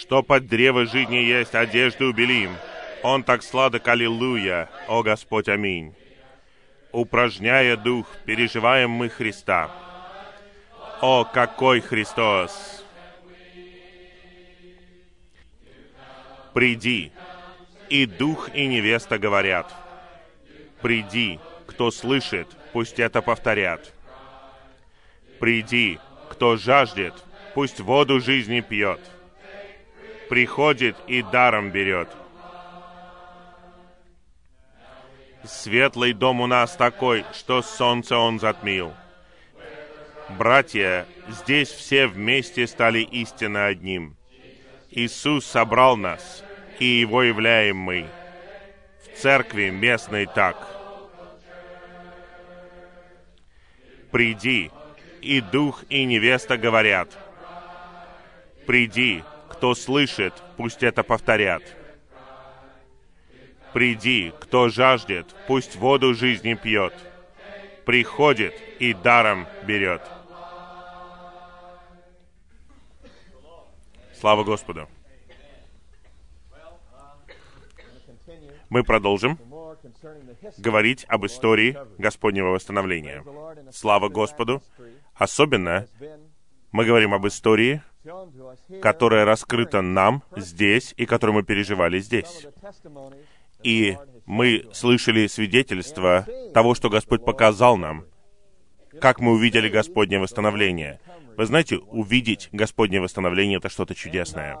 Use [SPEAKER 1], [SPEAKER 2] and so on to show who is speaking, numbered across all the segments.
[SPEAKER 1] что под древо жизни есть одежды убелим. Он так сладок, аллилуйя, о Господь, аминь. Упражняя дух, переживаем мы Христа. О, какой Христос! Приди, и дух, и невеста говорят. Приди, кто слышит, пусть это повторят. Приди, кто жаждет, пусть воду жизни пьет. Приходит и даром берет. Светлый дом у нас такой, что солнце он затмил. Братья, здесь все вместе стали истинно одним. Иисус собрал нас, и Его являем мы. В церкви местной так. Приди, и дух, и невеста говорят. Приди, кто слышит, пусть это повторят. Приди, кто жаждет, пусть воду жизни пьет. Приходит и даром берет. Слава Господу! Мы продолжим говорить об истории Господнего восстановления. Слава Господу! Особенно мы говорим об истории, которая раскрыта нам здесь и которую мы переживали здесь. И мы слышали свидетельство того, что Господь показал нам, как мы увидели Господнее восстановление. Вы знаете, увидеть Господнее восстановление — это что-то чудесное.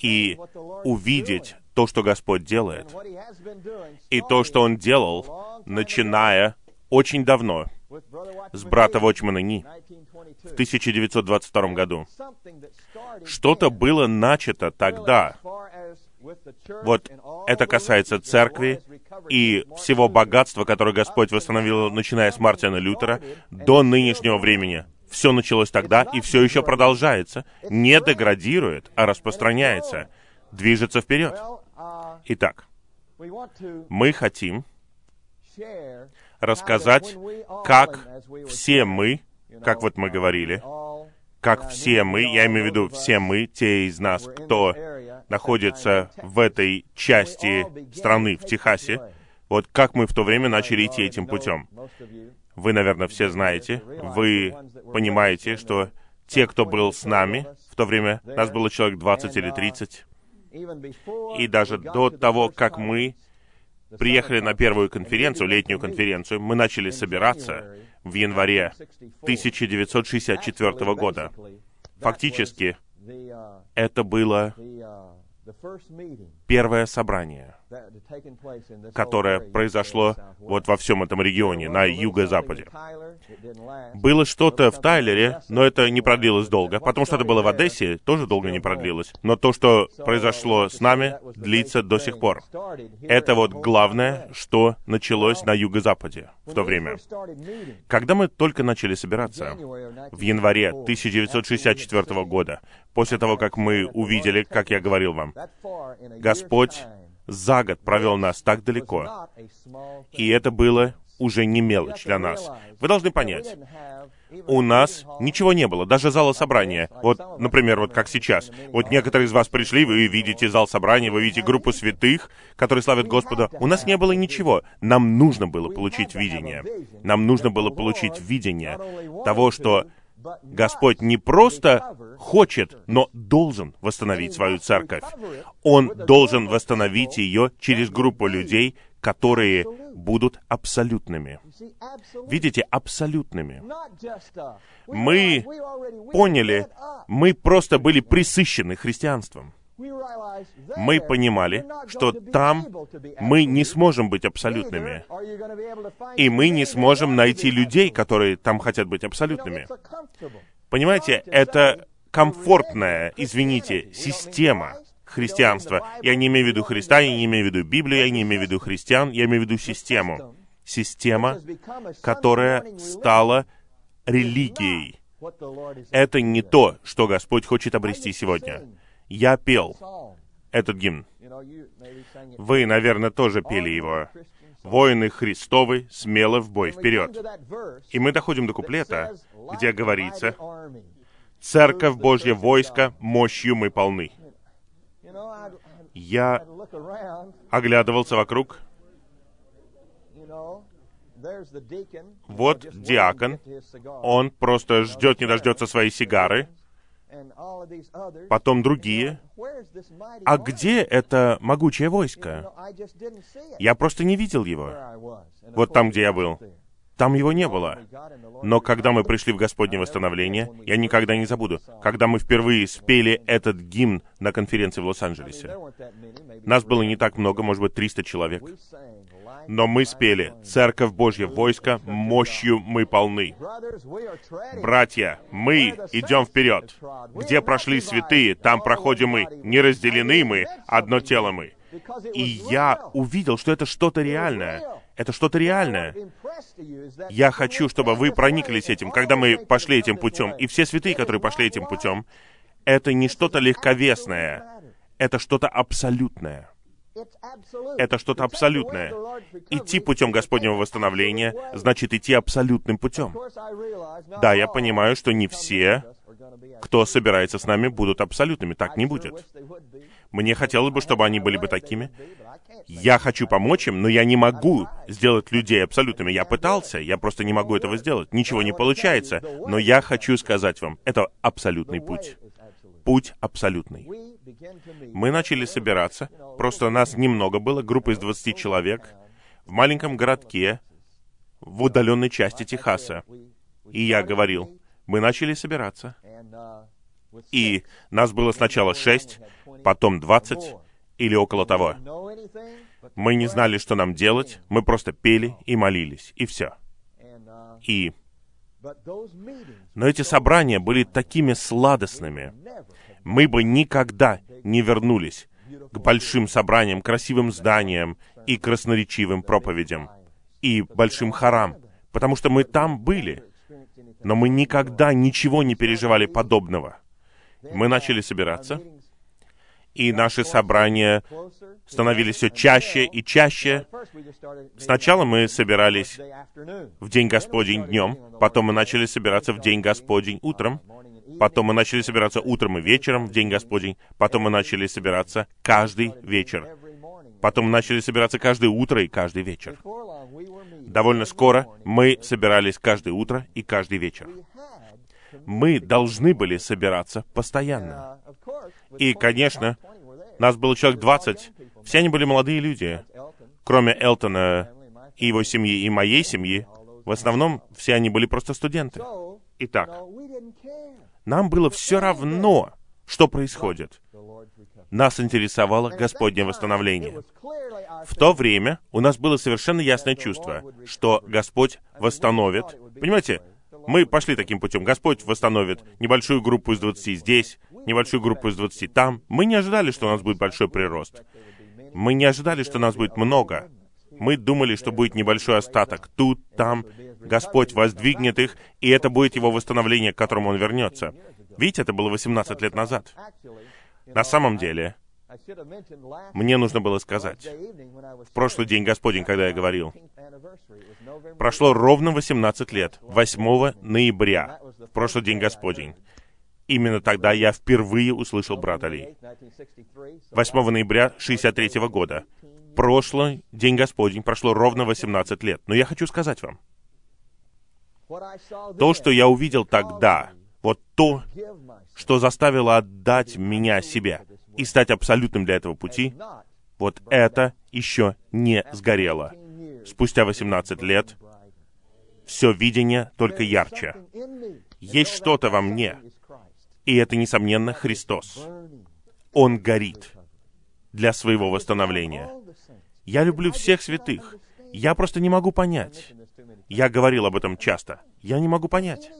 [SPEAKER 1] И увидеть то, что Господь делает, и то, что Он делал, начиная очень давно, с брата Вочмана Ни в 1922 году. Что-то было начато тогда, вот это касается церкви и всего богатства, которое Господь восстановил, начиная с Мартина Лютера, до нынешнего времени. Все началось тогда и все еще продолжается. Не деградирует, а распространяется. Движется вперед. Итак, мы хотим рассказать, как все мы, как вот мы говорили, как все мы, я имею в виду все мы, те из нас, кто находится в этой части страны, в Техасе, вот как мы в то время начали идти этим путем. Вы, наверное, все знаете, вы понимаете, что те, кто был с нами в то время, нас было человек 20 или 30, и даже до того, как мы приехали на первую конференцию, летнюю конференцию, мы начали собираться в январе 1964 года. Фактически, это было первое собрание, которое произошло вот во всем этом регионе, на юго-западе. Было что-то в Тайлере, но это не продлилось долго. Потом что-то было в Одессе, тоже долго не продлилось. Но то, что произошло с нами, длится до сих пор. Это вот главное, что началось на юго-западе в то время. Когда мы только начали собираться, в январе 1964 года, после того, как мы увидели, как я говорил вам, Господь за год провел нас так далеко. И это было уже не мелочь для нас. Вы должны понять, у нас ничего не было, даже зала собрания. Вот, например, вот как сейчас. Вот некоторые из вас пришли, вы видите зал собрания, вы видите группу святых, которые славят Господа. У нас не было ничего. Нам нужно было получить видение. Нам нужно было получить видение того, что Господь не просто хочет, но должен восстановить свою церковь. Он должен восстановить ее через группу людей, которые будут абсолютными. Видите, абсолютными. Мы поняли, мы просто были присыщены христианством мы понимали, что там мы не сможем быть абсолютными. И мы не сможем найти людей, которые там хотят быть абсолютными. Понимаете, это комфортная, извините, система христианства. Я не имею в виду Христа, я не имею в виду Библию, я не имею в виду христиан, я имею в виду систему. Система, которая стала религией. Это не то, что Господь хочет обрести сегодня я пел этот гимн. Вы, наверное, тоже пели его. «Воины Христовы, смело в бой вперед». И мы доходим до куплета, где говорится, Церковь Божья, войско, мощью мы полны. Я оглядывался вокруг. Вот диакон, он просто ждет, не дождется своей сигары. Потом другие. А где это могучее войско? Я просто не видел его. Вот там, где я был. Там его не было. Но когда мы пришли в Господне восстановление, я никогда не забуду, когда мы впервые спели этот гимн на конференции в Лос-Анджелесе. Нас было не так много, может быть, 300 человек. Но мы спели «Церковь Божья, войско, мощью мы полны». Братья, мы идем вперед. Где прошли святые, там проходим мы. Не разделены мы, одно тело мы. И я увидел, что это что-то реальное. Это что-то реальное. Я хочу, чтобы вы прониклись этим, когда мы пошли этим путем. И все святые, которые пошли этим путем, это не что-то легковесное. Это что-то абсолютное. Это что-то абсолютное. Идти путем Господнего восстановления значит идти абсолютным путем. Да, я понимаю, что не все, кто собирается с нами, будут абсолютными. Так не будет. Мне хотелось бы, чтобы они были бы такими. Я хочу помочь им, но я не могу сделать людей абсолютными. Я пытался, я просто не могу этого сделать. Ничего не получается. Но я хочу сказать вам, это абсолютный путь. Путь абсолютный. Мы начали собираться, просто нас немного было, группа из 20 человек, в маленьком городке, в удаленной части Техаса. И я говорил, мы начали собираться. И нас было сначала шесть, потом двадцать или около того. Мы не знали, что нам делать, мы просто пели и молились, и все. И... Но эти собрания были такими сладостными. Мы бы никогда не вернулись к большим собраниям, красивым зданиям и красноречивым проповедям, и большим хорам, потому что мы там были, но мы никогда ничего не переживали подобного. Мы начали собираться, и наши собрания становились все чаще и чаще. Сначала мы собирались в День Господень днем, потом мы начали собираться в День Господень утром, потом мы начали собираться утром и вечером в День Господень, потом мы начали собираться каждый вечер. Потом мы начали собираться каждое утро и каждый вечер. Довольно скоро мы собирались каждое утро и каждый вечер. Мы должны были собираться постоянно. И, конечно, нас было человек 20. Все они были молодые люди. Кроме Элтона и его семьи, и моей семьи, в основном все они были просто студенты. Итак, нам было все равно, что происходит. Нас интересовало Господнее восстановление. В то время у нас было совершенно ясное чувство, что Господь восстановит. Понимаете, мы пошли таким путем. Господь восстановит небольшую группу из 20 здесь, небольшую группу из 20 там. Мы не ожидали, что у нас будет большой прирост. Мы не ожидали, что нас будет много. Мы думали, что будет небольшой остаток тут, там. Господь воздвигнет их, и это будет его восстановление, к которому он вернется. Видите, это было 18 лет назад. На самом деле, мне нужно было сказать, в прошлый день Господень, когда я говорил, прошло ровно 18 лет, 8 ноября, в прошлый день Господень. Именно тогда я впервые услышал брата Ли. 8 ноября 63 года. Прошлый день Господень прошло ровно 18 лет. Но я хочу сказать вам, то, что я увидел тогда, вот то, что заставило отдать меня себе, и стать абсолютным для этого пути, вот это еще не сгорело. Спустя 18 лет все видение только ярче. Есть что-то во мне, и это, несомненно, Христос. Он горит для своего восстановления. Я люблю всех святых. Я просто не могу понять. Я говорил об этом часто. Я не могу понять,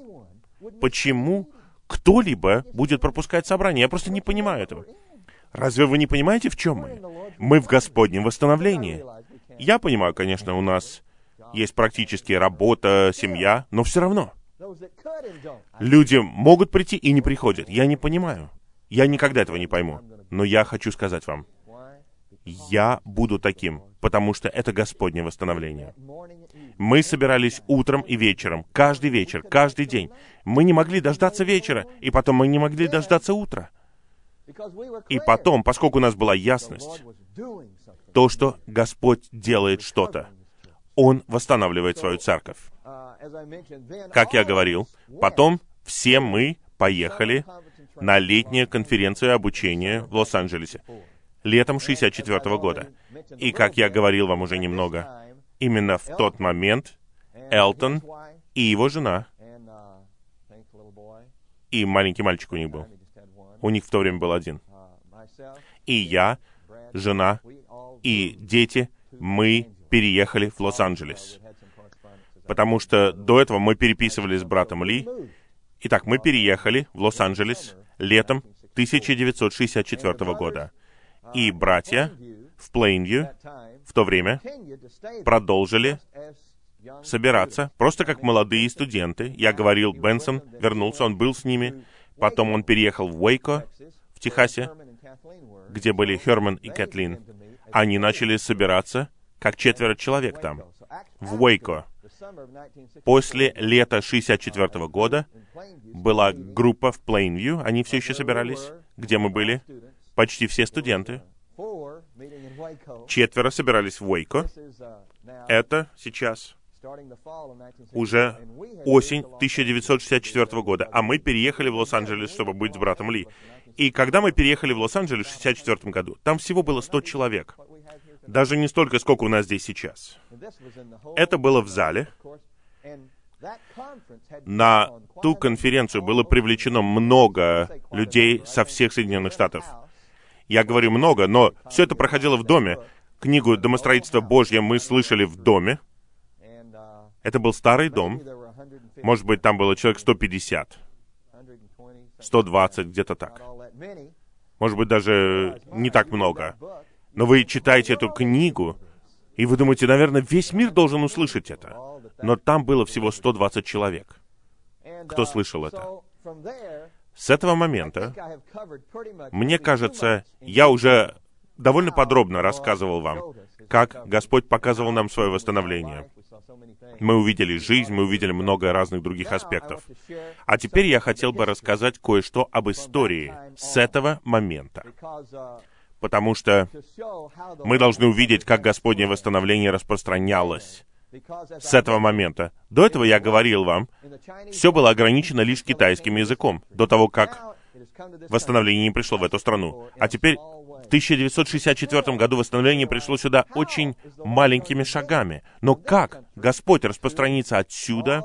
[SPEAKER 1] почему кто-либо будет пропускать собрание. Я просто не понимаю этого. Разве вы не понимаете, в чем мы? Мы в Господнем восстановлении. Я понимаю, конечно, у нас есть практически работа, семья, но все равно. Люди могут прийти и не приходят. Я не понимаю. Я никогда этого не пойму. Но я хочу сказать вам, я буду таким, потому что это Господнее восстановление. Мы собирались утром и вечером, каждый вечер, каждый день. Мы не могли дождаться вечера, и потом мы не могли дождаться утра. И потом, поскольку у нас была ясность, то, что Господь делает что-то, Он восстанавливает свою церковь. Как я говорил, потом все мы поехали на летнюю конференцию обучения в Лос-Анджелесе летом 64 года. И, как я говорил вам уже немного, именно в тот момент Элтон и его жена, и маленький мальчик у них был, у них в то время был один, и я, жена и дети, мы переехали в Лос-Анджелес. Потому что до этого мы переписывались с братом Ли. Итак, мы переехали в Лос-Анджелес летом 1964 года. И братья в Плейнвью в то время продолжили собираться, просто как молодые студенты. Я говорил, Бенсон вернулся, он был с ними. Потом он переехал в Уэйко, в Техасе, где были Херман и Кэтлин. Они начали собираться, как четверо человек там, в Уэйко. После лета 64 года была группа в Плейнвью, они все еще собирались, где мы были, почти все студенты. Четверо собирались в Уэйко. Это сейчас уже осень 1964 года, а мы переехали в Лос-Анджелес, чтобы быть с братом Ли. И когда мы переехали в Лос-Анджелес в 1964 году, там всего было 100 человек. Даже не столько, сколько у нас здесь сейчас. Это было в зале. На ту конференцию было привлечено много людей со всех Соединенных Штатов. Я говорю много, но все это проходило в доме. Книгу «Домостроительство Божье» мы слышали в доме. Это был старый дом. Может быть, там было человек 150, 120, где-то так. Может быть, даже не так много. Но вы читаете эту книгу, и вы думаете, наверное, весь мир должен услышать это. Но там было всего 120 человек, кто слышал это. С этого момента, мне кажется, я уже довольно подробно рассказывал вам, как Господь показывал нам свое восстановление. Мы увидели жизнь, мы увидели много разных других аспектов. А теперь я хотел бы рассказать кое-что об истории с этого момента. Потому что мы должны увидеть, как Господнее восстановление распространялось с этого момента. До этого я говорил вам, все было ограничено лишь китайским языком, до того, как восстановление не пришло в эту страну. А теперь в 1964 году восстановление пришло сюда очень маленькими шагами. Но как Господь распространится отсюда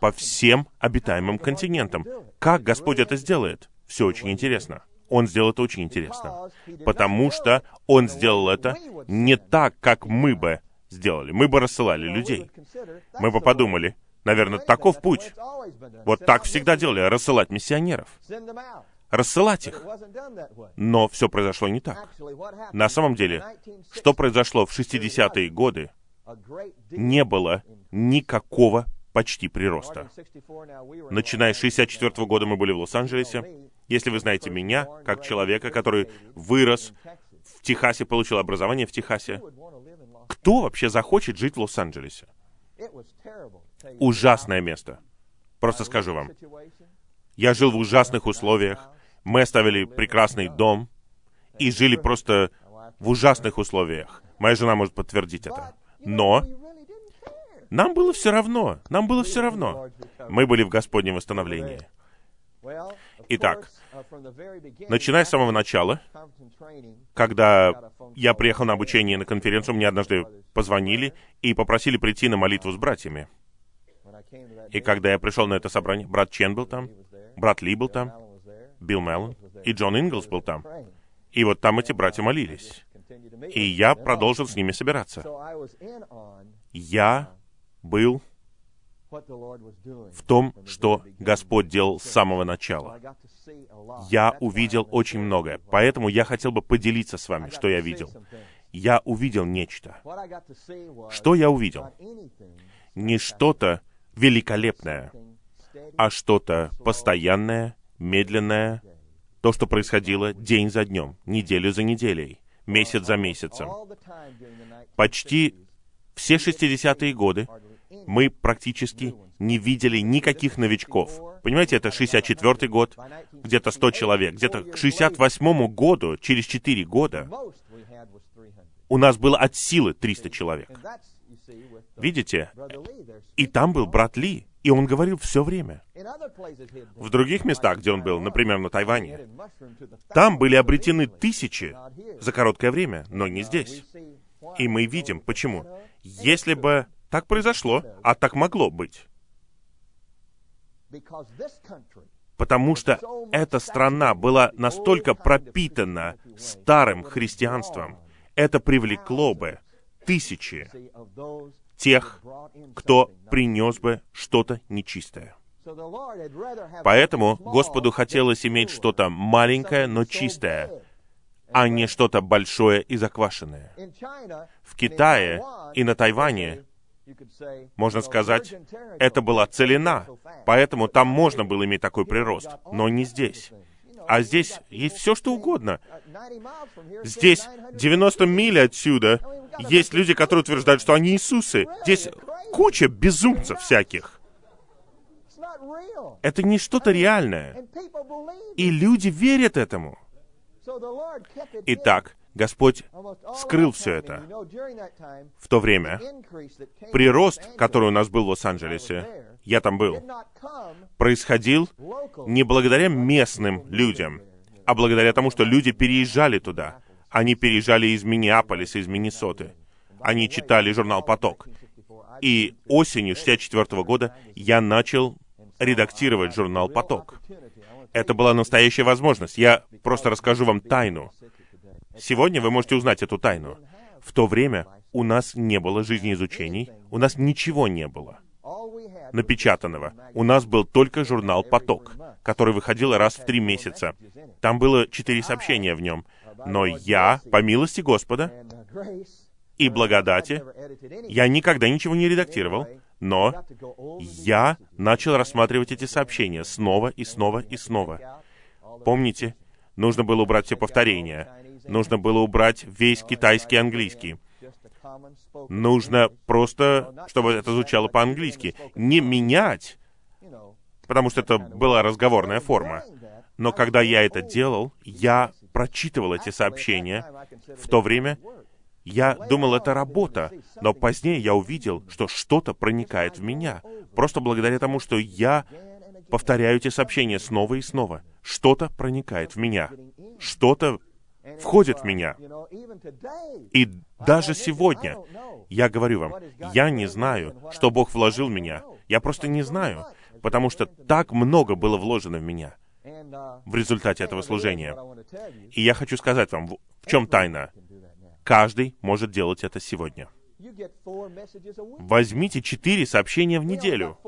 [SPEAKER 1] по всем обитаемым континентам? Как Господь это сделает? Все очень интересно. Он сделал это очень интересно. Потому что Он сделал это не так, как мы бы сделали. Мы бы рассылали людей. Мы бы подумали, наверное, таков путь. Вот так всегда делали, рассылать миссионеров. Рассылать их. Но все произошло не так. На самом деле, что произошло в 60-е годы, не было никакого почти прироста. Начиная с 64 года мы были в Лос-Анджелесе. Если вы знаете меня, как человека, который вырос в Техасе, получил образование в Техасе, кто вообще захочет жить в Лос-Анджелесе? Ужасное место. Просто скажу вам. Я жил в ужасных условиях. Мы оставили прекрасный дом и жили просто в ужасных условиях. Моя жена может подтвердить это. Но нам было все равно. Нам было все равно. Мы были в Господнем восстановлении. Итак, начиная с самого начала, когда я приехал на обучение на конференцию, мне однажды позвонили и попросили прийти на молитву с братьями. И когда я пришел на это собрание, брат Чен был там, брат Ли был там, Билл Меллон и Джон Инглс был там. И вот там эти братья молились. И я продолжил с ними собираться. Я был в том, что Господь делал с самого начала. Я увидел очень многое, поэтому я хотел бы поделиться с вами, что я видел. Я увидел нечто. Что я увидел? Не что-то великолепное, а что-то постоянное, медленное, то, что происходило день за днем, неделю за неделей, месяц за месяцем. Почти Все 60-е годы мы практически не видели никаких новичков. Понимаете, это 64 год, где-то 100 человек. Где-то к 68 году, через 4 года, у нас было от силы 300 человек. Видите? И там был брат Ли, и он говорил все время. В других местах, где он был, например, на Тайване, там были обретены тысячи за короткое время, но не здесь. И мы видим, почему. Если бы так произошло, а так могло быть. Потому что эта страна была настолько пропитана старым христианством, это привлекло бы тысячи тех, кто принес бы что-то нечистое. Поэтому Господу хотелось иметь что-то маленькое, но чистое, а не что-то большое и заквашенное. В Китае и на Тайване можно сказать, это была целина, поэтому там можно было иметь такой прирост, но не здесь. А здесь есть все, что угодно. Здесь 90 миль отсюда есть люди, которые утверждают, что они Иисусы. Здесь куча безумцев всяких. Это не что-то реальное. И люди верят этому. Итак, Господь скрыл все это. В то время прирост, который у нас был в Лос-Анджелесе, я там был, происходил не благодаря местным людям, а благодаря тому, что люди переезжали туда. Они переезжали из Миннеаполиса, из Миннесоты. Они читали журнал «Поток». И осенью 64 года я начал редактировать журнал «Поток». Это была настоящая возможность. Я просто расскажу вам тайну. Сегодня вы можете узнать эту тайну. В то время у нас не было жизнеизучений, у нас ничего не было напечатанного. У нас был только журнал «Поток», который выходил раз в три месяца. Там было четыре сообщения в нем. Но я, по милости Господа и благодати, я никогда ничего не редактировал, но я начал рассматривать эти сообщения снова и снова и снова. Помните, нужно было убрать все повторения, Нужно было убрать весь китайский английский. Нужно просто, чтобы это звучало по-английски. Не менять, потому что это была разговорная форма. Но когда я это делал, я прочитывал эти сообщения. В то время я думал, это работа, но позднее я увидел, что что-то проникает в меня. Просто благодаря тому, что я повторяю эти сообщения снова и снова. Что-то проникает в меня. Что-то входит в меня. И даже сегодня я говорю вам, я не знаю, что Бог вложил в меня. Я просто не знаю, потому что так много было вложено в меня в результате этого служения. И я хочу сказать вам, в чем тайна. Каждый может делать это сегодня. Возьмите четыре сообщения в неделю.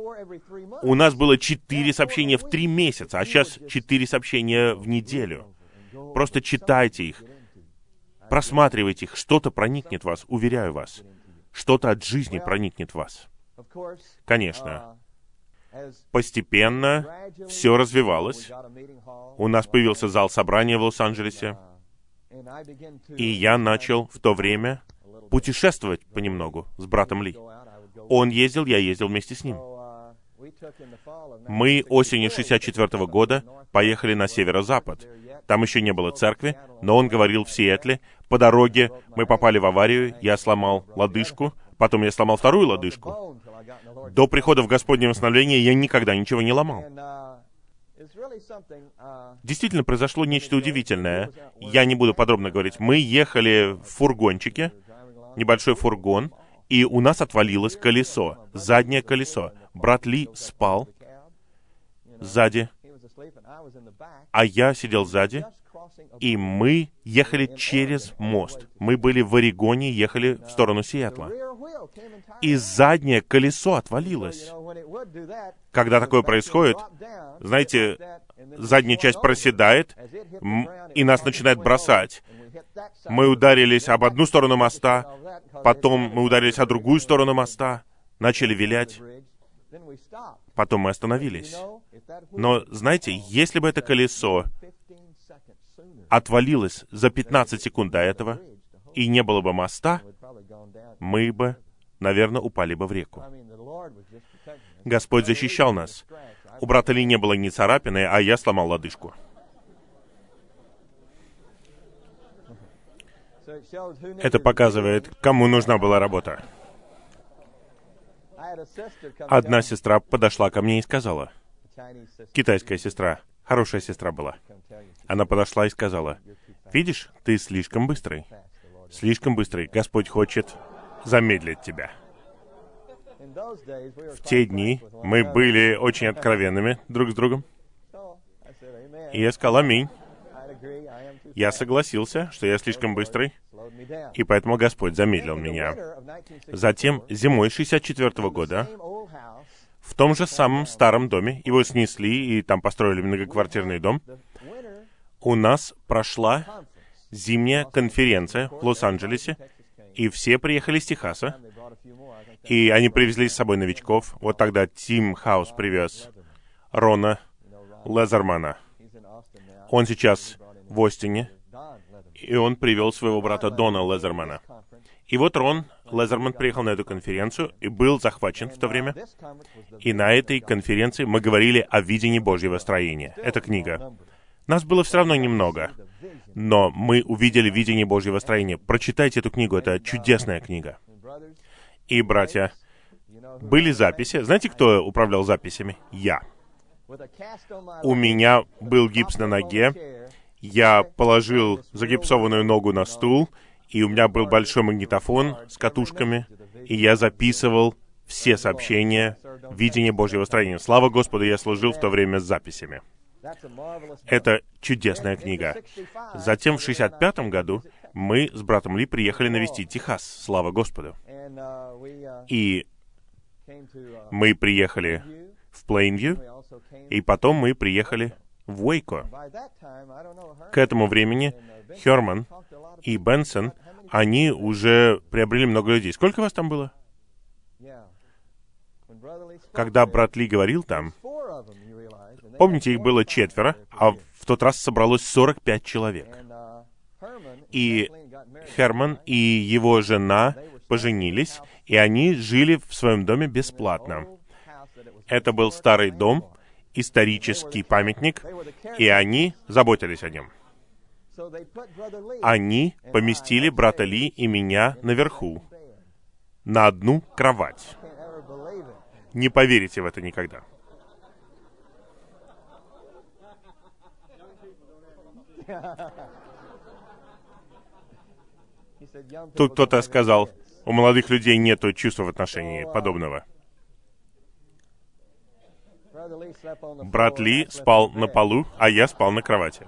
[SPEAKER 1] У нас было четыре сообщения в три месяца, а сейчас четыре сообщения в неделю. Просто читайте их, просматривайте их, что-то проникнет в вас, уверяю вас. Что-то от жизни проникнет в вас. Конечно, постепенно все развивалось. У нас появился зал собрания в Лос-Анджелесе, и я начал в то время путешествовать понемногу с братом Ли. Он ездил, я ездил вместе с ним. Мы осенью 64 года поехали на северо-запад. Там еще не было церкви, но он говорил в Сиэтле. По дороге мы попали в аварию, я сломал лодыжку, потом я сломал вторую лодыжку. До прихода в Господнее восстановление я никогда ничего не ломал. Действительно произошло нечто удивительное. Я не буду подробно говорить. Мы ехали в фургончике, небольшой фургон, и у нас отвалилось колесо, заднее колесо. Брат Ли спал сзади, а я сидел сзади, и мы ехали через мост. Мы были в Орегоне, ехали в сторону Сиэтла. И заднее колесо отвалилось. Когда такое происходит, знаете, задняя часть проседает, и нас начинает бросать. Мы ударились об одну сторону моста, потом мы ударились о другую сторону моста, начали вилять, потом мы остановились. Но, знаете, если бы это колесо отвалилось за 15 секунд до этого, и не было бы моста, мы бы наверное, упали бы в реку. Господь защищал нас. У брата Ли не было ни царапины, а я сломал лодыжку. Это показывает, кому нужна была работа. Одна сестра подошла ко мне и сказала, китайская сестра, хорошая сестра была. Она подошла и сказала, видишь, ты слишком быстрый. Слишком быстрый. Господь хочет замедлить тебя. В те дни мы были очень откровенными друг с другом. И я сказал «Аминь». Я согласился, что я слишком быстрый, и поэтому Господь замедлил меня. Затем, зимой 64 -го года, в том же самом старом доме, его снесли и там построили многоквартирный дом, у нас прошла зимняя конференция в Лос-Анджелесе, и все приехали из Техаса, и они привезли с собой новичков. Вот тогда Тим Хаус привез Рона Лезермана. Он сейчас в Остине, и он привел своего брата Дона Лезермана. И вот Рон Лезерман приехал на эту конференцию и был захвачен в то время. И на этой конференции мы говорили о видении Божьего строения. Это книга. Нас было все равно немного, но мы увидели видение Божьего строения. Прочитайте эту книгу, это чудесная книга. И, братья, были записи. Знаете, кто управлял записями? Я. У меня был гипс на ноге, я положил загипсованную ногу на стул, и у меня был большой магнитофон с катушками, и я записывал все сообщения видения Божьего строения. Слава Господу, я служил в то время с записями. Это чудесная книга. Затем в 65 году мы с братом Ли приехали навестить Техас. Слава Господу. И мы приехали в Плейнвью, и потом мы приехали в Уэйко. К этому времени Херман и Бенсон, они уже приобрели много людей. Сколько вас там было? Когда брат Ли говорил там, помните, их было четверо, а в тот раз собралось 45 человек. И Херман и его жена поженились, и они жили в своем доме бесплатно. Это был старый дом, исторический памятник, и они заботились о нем. Они поместили брата Ли и меня наверху, на одну кровать. Не поверите в это никогда. Тут кто-то сказал, у молодых людей нет чувства в отношении подобного. Брат Ли спал на полу, а я спал на кровати.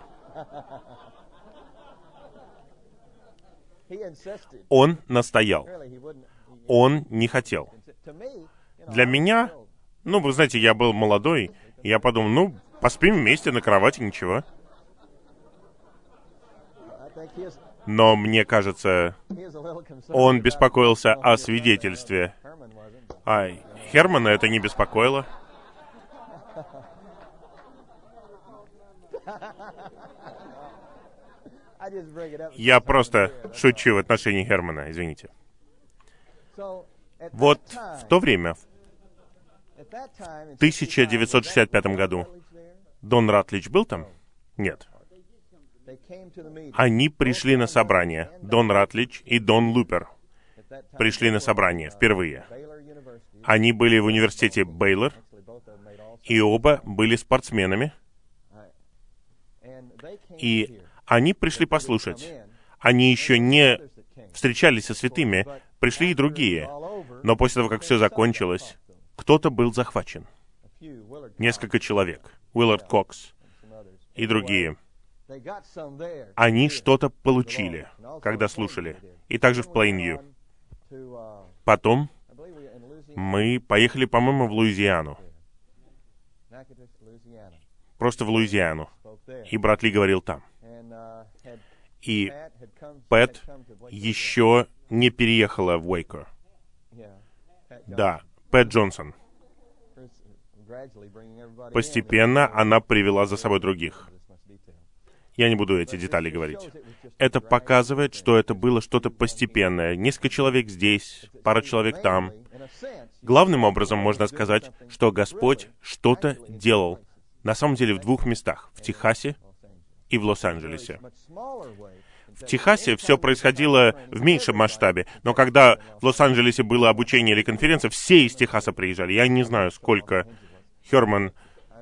[SPEAKER 1] Он настоял. Он не хотел. Для меня, ну, вы знаете, я был молодой, я подумал, ну, поспим вместе на кровати, ничего. Но мне кажется, он беспокоился о свидетельстве. А Хермана это не беспокоило. Я просто шучу в отношении Хермана, извините. Вот в то время, в 1965 году, Дон Ратлич был там? Нет. Они пришли на собрание, Дон Ратлич и Дон Лупер пришли на собрание впервые. Они были в университете Бейлор, и оба были спортсменами. И они пришли послушать. Они еще не встречались со святыми, пришли и другие. Но после того, как все закончилось, кто-то был захвачен. Несколько человек. Уиллард Кокс и другие. Они что-то получили, когда слушали. И также в Плейнвью. Потом мы поехали, по-моему, в Луизиану. Просто в Луизиану. И брат Ли говорил там. И Пэт еще не переехала в Уэйко. Да, Пэт Джонсон. Постепенно она привела за собой других. Я не буду эти детали говорить. Это показывает, что это было что-то постепенное. Несколько человек здесь, пара человек там. Главным образом можно сказать, что Господь что-то делал. На самом деле в двух местах. В Техасе и в Лос-Анджелесе. В Техасе все происходило в меньшем масштабе, но когда в Лос-Анджелесе было обучение или конференция, все из Техаса приезжали. Я не знаю, сколько Херман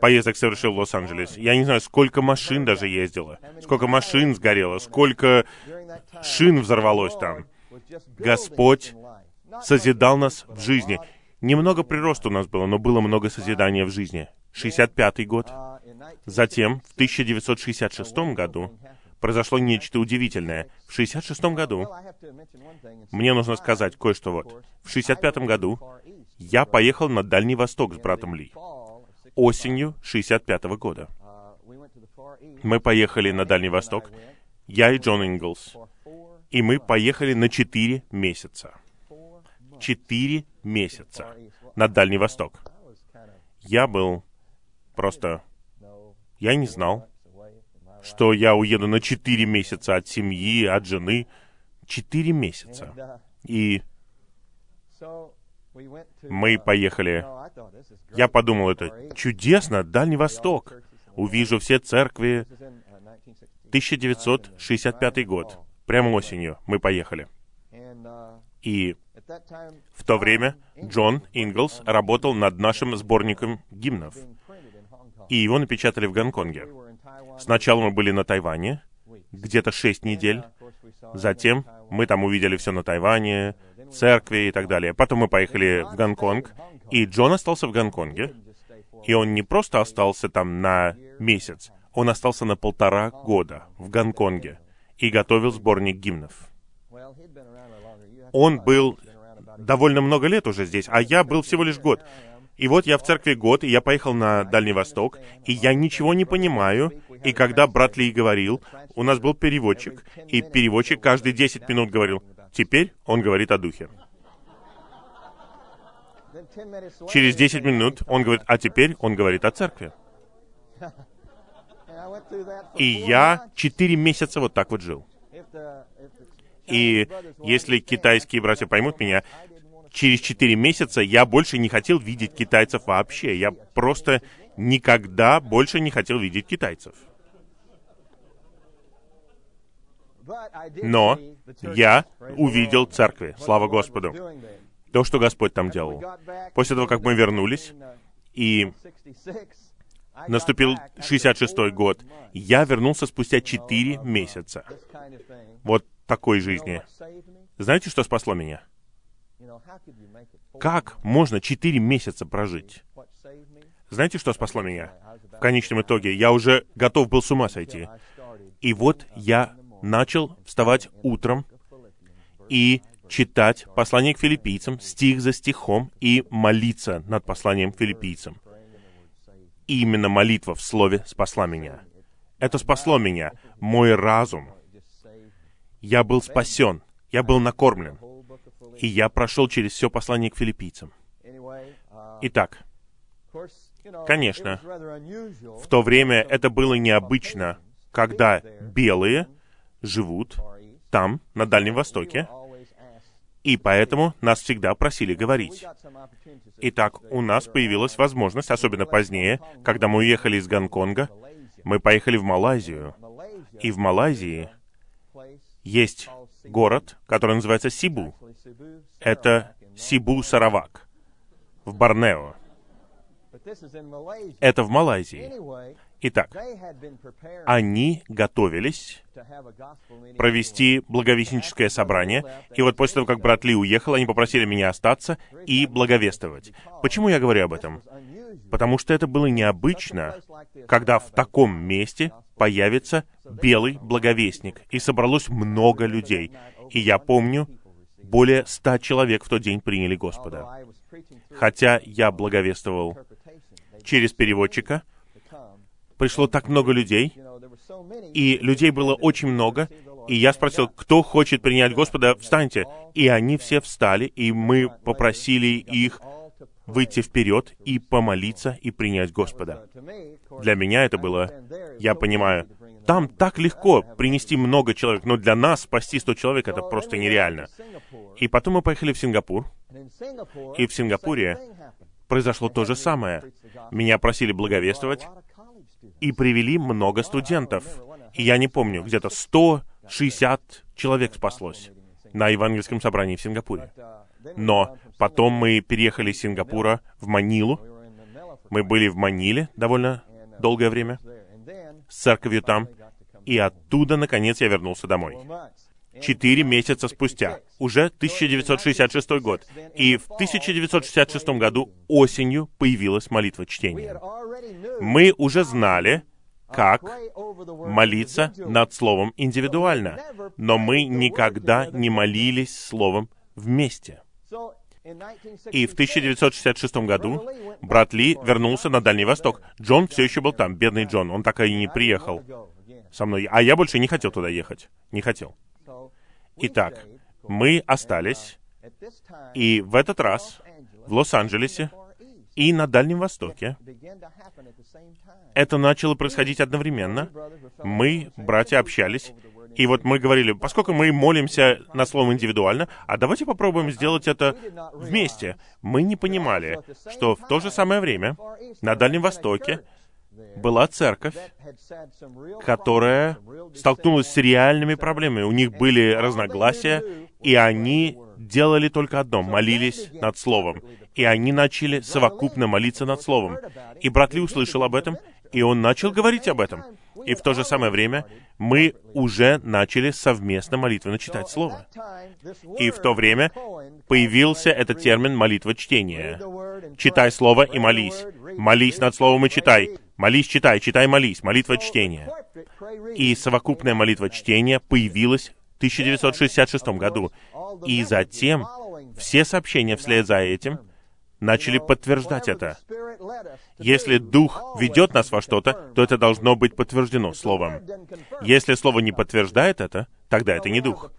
[SPEAKER 1] поездок совершил в Лос-Анджелес. Я не знаю, сколько машин даже ездило, сколько машин сгорело, сколько шин взорвалось там. Господь созидал нас в жизни. Немного прироста у нас было, но было много созидания в жизни. 65-й год. Затем, в 1966 году, произошло нечто удивительное. В 66 году, мне нужно сказать кое-что вот. В 65 году я поехал на Дальний Восток с братом Ли. Осенью 65 года. Мы поехали на Дальний Восток, я и Джон Инглс. И мы поехали на четыре месяца. Четыре месяца на Дальний Восток. Я был просто... Я не знал, что я уеду на четыре месяца от семьи, от жены. Четыре месяца. И мы поехали. Я подумал, это чудесно, Дальний Восток. Увижу все церкви. 1965 год. Прямо осенью мы поехали. И в то время Джон Инглс работал над нашим сборником гимнов. И его напечатали в Гонконге. Сначала мы были на Тайване, где-то шесть недель. Затем мы там увидели все на Тайване, церкви и так далее. Потом мы поехали в Гонконг, и Джон остался в Гонконге. И он не просто остался там на месяц, он остался на полтора года в Гонконге и готовил сборник гимнов. Он был довольно много лет уже здесь, а я был всего лишь год. И вот я в церкви год, и я поехал на Дальний Восток, и я ничего не понимаю. И когда брат Ли говорил, у нас был переводчик, и переводчик каждые 10 минут говорил, теперь он говорит о Духе. Через 10 минут он говорит, а теперь он говорит о церкви. И я 4 месяца вот так вот жил. И если китайские братья поймут меня, через четыре месяца я больше не хотел видеть китайцев вообще. Я просто никогда больше не хотел видеть китайцев. Но я увидел церкви, слава Господу, то, что Господь там делал. После того, как мы вернулись, и наступил 66-й год, я вернулся спустя 4 месяца. Вот такой жизни. Знаете, что спасло меня? Как можно четыре месяца прожить? Знаете, что спасло меня? В конечном итоге я уже готов был с ума сойти. И вот я начал вставать утром и читать послание к филиппийцам, стих за стихом, и молиться над посланием к филиппийцам. И именно молитва в слове спасла меня. Это спасло меня, мой разум. Я был спасен, я был накормлен. И я прошел через все послание к филиппийцам. Итак, конечно, в то время это было необычно, когда белые живут там, на Дальнем Востоке, и поэтому нас всегда просили говорить. Итак, у нас появилась возможность, особенно позднее, когда мы уехали из Гонконга, мы поехали в Малайзию. И в Малайзии есть город, который называется Сибу. Это Сибу-Саравак в Борнео. Это в Малайзии. Итак, они готовились провести благовестническое собрание, и вот после того, как брат Ли уехал, они попросили меня остаться и благовествовать. Почему я говорю об этом? Потому что это было необычно, когда в таком месте появится белый благовестник, и собралось много людей. И я помню, более ста человек в тот день приняли Господа. Хотя я благовествовал через переводчика, пришло так много людей, и людей было очень много, и я спросил, кто хочет принять Господа, встаньте. И они все встали, и мы попросили их выйти вперед и помолиться и принять Господа. Для меня это было, я понимаю, там так легко принести много человек, но для нас спасти 100 человек это просто нереально. И потом мы поехали в Сингапур, и в Сингапуре произошло то же самое. Меня просили благовествовать, и привели много студентов. И я не помню, где-то 160 человек спаслось на евангельском собрании в Сингапуре. Но потом мы переехали из Сингапура в Манилу. Мы были в Маниле довольно долгое время, с церковью там, и оттуда, наконец, я вернулся домой. Четыре месяца спустя, уже 1966 год, и в 1966 году осенью появилась молитва чтения. Мы уже знали, как молиться над словом индивидуально, но мы никогда не молились словом вместе. И в 1966 году брат Ли вернулся на Дальний Восток. Джон все еще был там, бедный Джон, он так и не приехал со мной. А я больше не хотел туда ехать. Не хотел. Итак, мы остались, и в этот раз в Лос-Анджелесе и на Дальнем Востоке это начало происходить одновременно. Мы, братья, общались, и вот мы говорили, поскольку мы молимся на словом индивидуально, а давайте попробуем сделать это вместе. Мы не понимали, что в то же самое время на Дальнем Востоке была церковь, которая столкнулась с реальными проблемами. У них были разногласия, и они делали только одно — молились над Словом. И они начали совокупно молиться над Словом. И брат Ли услышал об этом, и он начал говорить об этом. И в то же самое время мы уже начали совместно молитвенно читать Слово. И в то время появился этот термин «молитва чтения». Читай Слово и молись. Молись над Словом и читай. Молись, читай, читай, молись. Молитва чтения. И совокупная молитва чтения появилась в 1966 году. И затем все сообщения вслед за этим начали подтверждать это. Если Дух ведет нас во что-то, то это должно быть подтверждено Словом. Если Слово не подтверждает это, тогда это не Дух.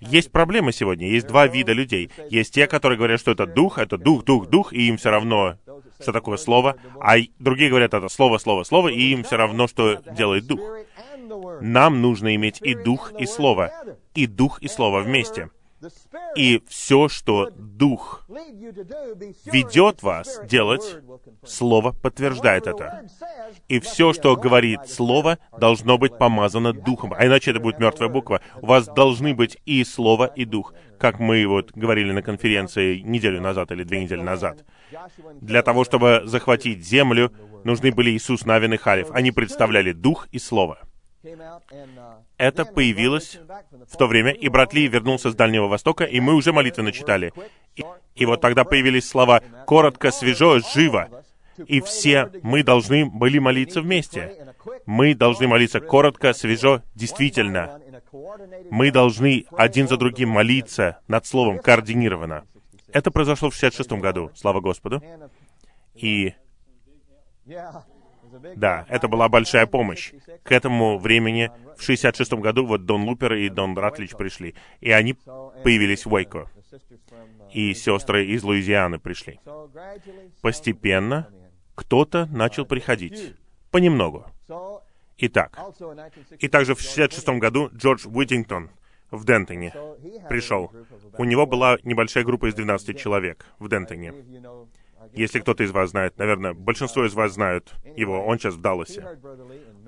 [SPEAKER 1] Есть проблема сегодня. Есть два вида людей. Есть те, которые говорят, что это Дух, это Дух, Дух, Дух, и им все равно, что такое Слово. А другие говорят, это Слово, Слово, Слово, и им все равно, что делает Дух. Нам нужно иметь и Дух, и Слово. И Дух, и Слово вместе. И все, что Дух ведет вас делать, Слово подтверждает это. И все, что говорит Слово, должно быть помазано Духом. А иначе это будет мертвая буква. У вас должны быть и Слово, и Дух. Как мы вот говорили на конференции неделю назад или две недели назад. Для того, чтобы захватить землю, нужны были Иисус, Навин и Халев. Они представляли Дух и Слово. Это появилось в то время, и брат Ли вернулся с Дальнего Востока, и мы уже молитвенно читали. И, и вот тогда появились слова «коротко, свежо, живо». И все мы должны были молиться вместе. Мы должны молиться коротко, свежо, действительно. Мы должны один за другим молиться над Словом координированно. Это произошло в 66 году, слава Господу. И да, это была большая помощь. К этому времени, в 66 году, вот Дон Лупер и Дон Ратлич пришли, и они появились в Уэйко. И сестры из Луизианы пришли. Постепенно кто-то начал приходить. Понемногу. Итак, и также в 66 году Джордж Уитингтон в Дентоне пришел. У него была небольшая группа из 12 человек в Дентоне. Если кто-то из вас знает, наверное, большинство из вас знают его, он сейчас в Далласе.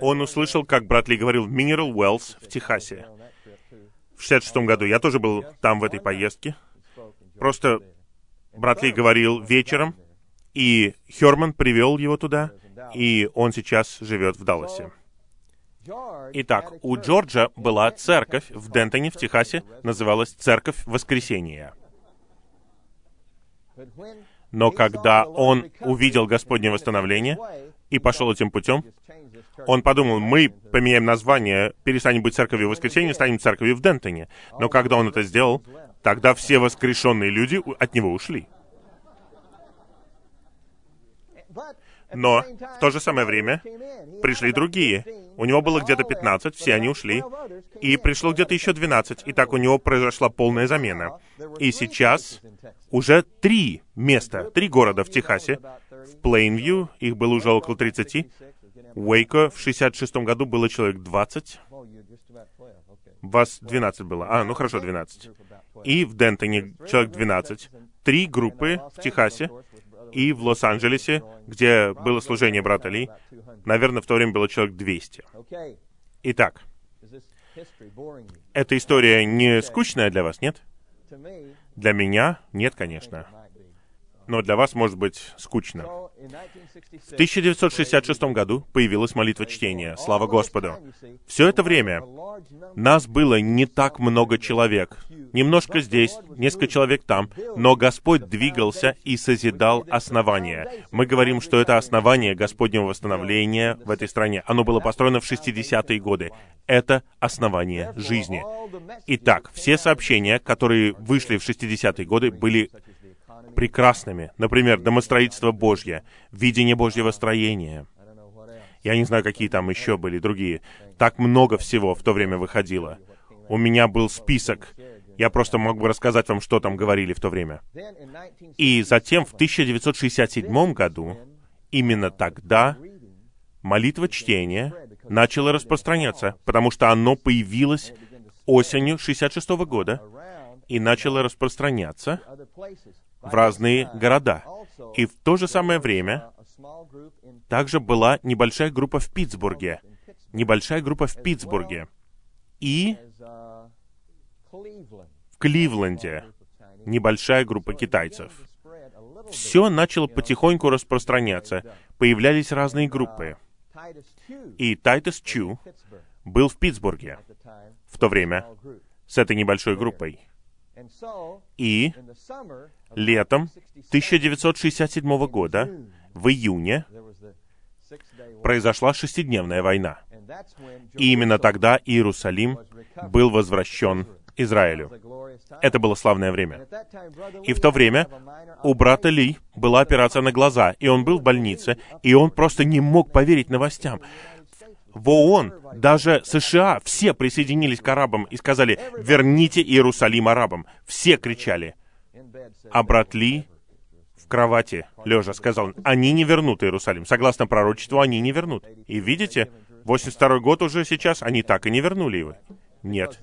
[SPEAKER 1] Он услышал, как брат Ли говорил в Mineral Wells в Техасе. В 66 году я тоже был там в этой поездке. Просто брат Ли говорил вечером, и Херман привел его туда, и он сейчас живет в Далласе. Итак, у Джорджа была церковь в Дентоне, в Техасе, называлась Церковь Воскресения. Но когда он увидел Господнее восстановление и пошел этим путем, он подумал, мы поменяем название, перестанем быть церковью воскресения, станем церковью в Дентоне. Но когда он это сделал, тогда все воскрешенные люди от него ушли. Но в то же самое время пришли другие. У него было где-то 15, все они ушли. И пришло где-то еще 12. И так у него произошла полная замена. И сейчас уже три места, три города в Техасе. В Плейнвью их было уже около 30. Уэйко в 66 году было человек 20. Вас 12 было. А, ну хорошо, 12. И в Дентоне человек 12. Три группы в Техасе и в Лос-Анджелесе, где было служение брата Ли. Наверное, в то время было человек 200. Итак, эта история не скучная для вас, нет? Для меня нет, конечно но для вас может быть скучно. В 1966 году появилась молитва чтения. Слава Господу! Все это время нас было не так много человек. Немножко здесь, несколько человек там, но Господь двигался и созидал основания. Мы говорим, что это основание Господнего восстановления в этой стране. Оно было построено в 60-е годы. Это основание жизни. Итак, все сообщения, которые вышли в 60-е годы, были прекрасными. Например, домостроительство Божье, видение Божьего строения. Я не знаю, какие там еще были другие. Так много всего в то время выходило. У меня был список. Я просто мог бы рассказать вам, что там говорили в то время. И затем в 1967 году, именно тогда, молитва чтения начала распространяться, потому что оно появилось осенью 66 года и начало распространяться в разные города. И в то же самое время также была небольшая группа в Питтсбурге. Небольшая группа в Питтсбурге. И в Кливленде небольшая группа китайцев. Все начало потихоньку распространяться. Появлялись разные группы. И Тайтус Чу был в Питтсбурге в то время с этой небольшой группой. И летом 1967 года, в июне, произошла шестидневная война. И именно тогда Иерусалим был возвращен Израилю. Это было славное время. И в то время у брата Ли была операция на глаза, и он был в больнице, и он просто не мог поверить новостям в ООН, даже США, все присоединились к арабам и сказали, верните Иерусалим арабам. Все кричали. А брат Ли в кровати, лежа, сказал, они не вернут Иерусалим. Согласно пророчеству, они не вернут. И видите, 82 год уже сейчас, они так и не вернули его. Нет.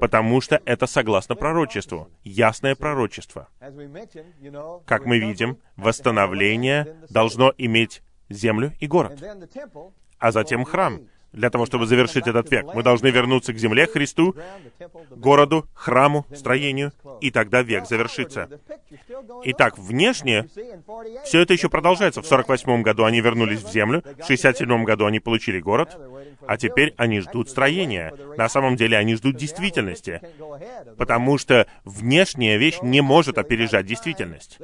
[SPEAKER 1] Потому что это согласно пророчеству. Ясное пророчество. Как мы видим, восстановление должно иметь землю и город а затем храм. Для того, чтобы завершить этот век, мы должны вернуться к земле, Христу, городу, храму, строению, и тогда век завершится. Итак, внешне все это еще продолжается. В 48 году они вернулись в землю, в 67 году они получили город, а теперь они ждут строения. На самом деле они ждут действительности, потому что внешняя вещь не может опережать действительность.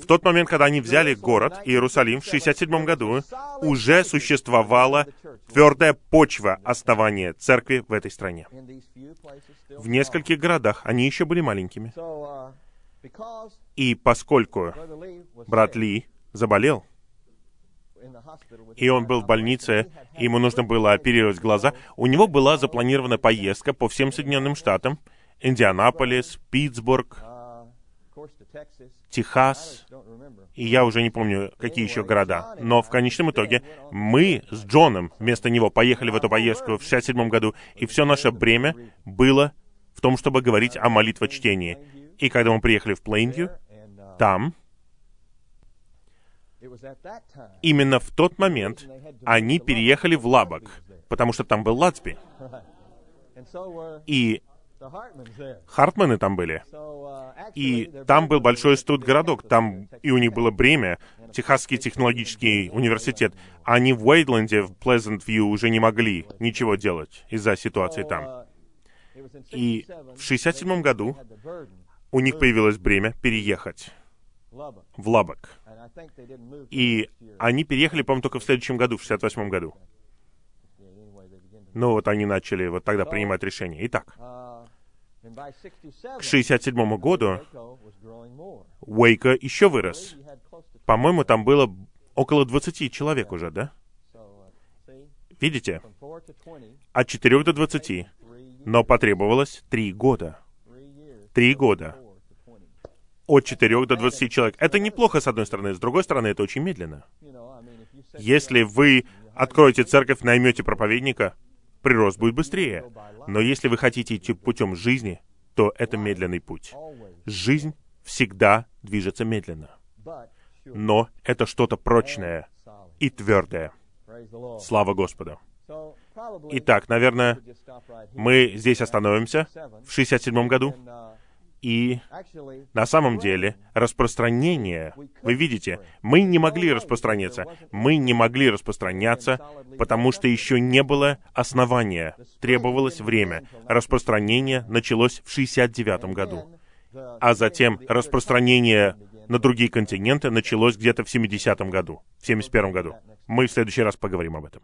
[SPEAKER 1] В тот момент, когда они взяли город, Иерусалим, в 67 году, уже существовала твердая почва основания церкви в этой стране. В нескольких городах они еще были маленькими. И поскольку брат Ли заболел, и он был в больнице, и ему нужно было оперировать глаза, у него была запланирована поездка по всем Соединенным Штатам, Индианаполис, Питтсбург, Техас, и я уже не помню, какие еще города. Но в конечном итоге мы с Джоном вместо него поехали в эту поездку в 67 году, и все наше бремя было в том, чтобы говорить о молитвочтении. И когда мы приехали в Плейнвью, там Именно в тот момент они переехали в Лабок, потому что там был Лацби. И Хартманы там были. И там был большой студ-городок, там и у них было бремя, Техасский технологический университет. Они в Уэйдленде, в Плезент-Вью уже не могли ничего делать из-за ситуации там. И в 67 году у них появилось бремя переехать в Лабок. И они переехали, по-моему, только в следующем году, в 68 году. Ну вот они начали вот тогда принимать решение. Итак, к 67 году Уэйка еще вырос. По-моему, там было около 20 человек уже, да? Видите? От 4 до 20. Но потребовалось 3 года. 3 года от 4 до 20 человек. Это неплохо, с одной стороны. С другой стороны, это очень медленно. Если вы откроете церковь, наймете проповедника, прирост будет быстрее. Но если вы хотите идти путем жизни, то это медленный путь. Жизнь всегда движется медленно. Но это что-то прочное и твердое. Слава Господу. Итак, наверное, мы здесь остановимся в 67 году. И на самом деле распространение, вы видите, мы не могли распространяться. Мы не могли распространяться, потому что еще не было основания. Требовалось время. Распространение началось в 69 году. А затем распространение на другие континенты началось где-то в 70 году, в 71 году. Мы в следующий раз поговорим об этом.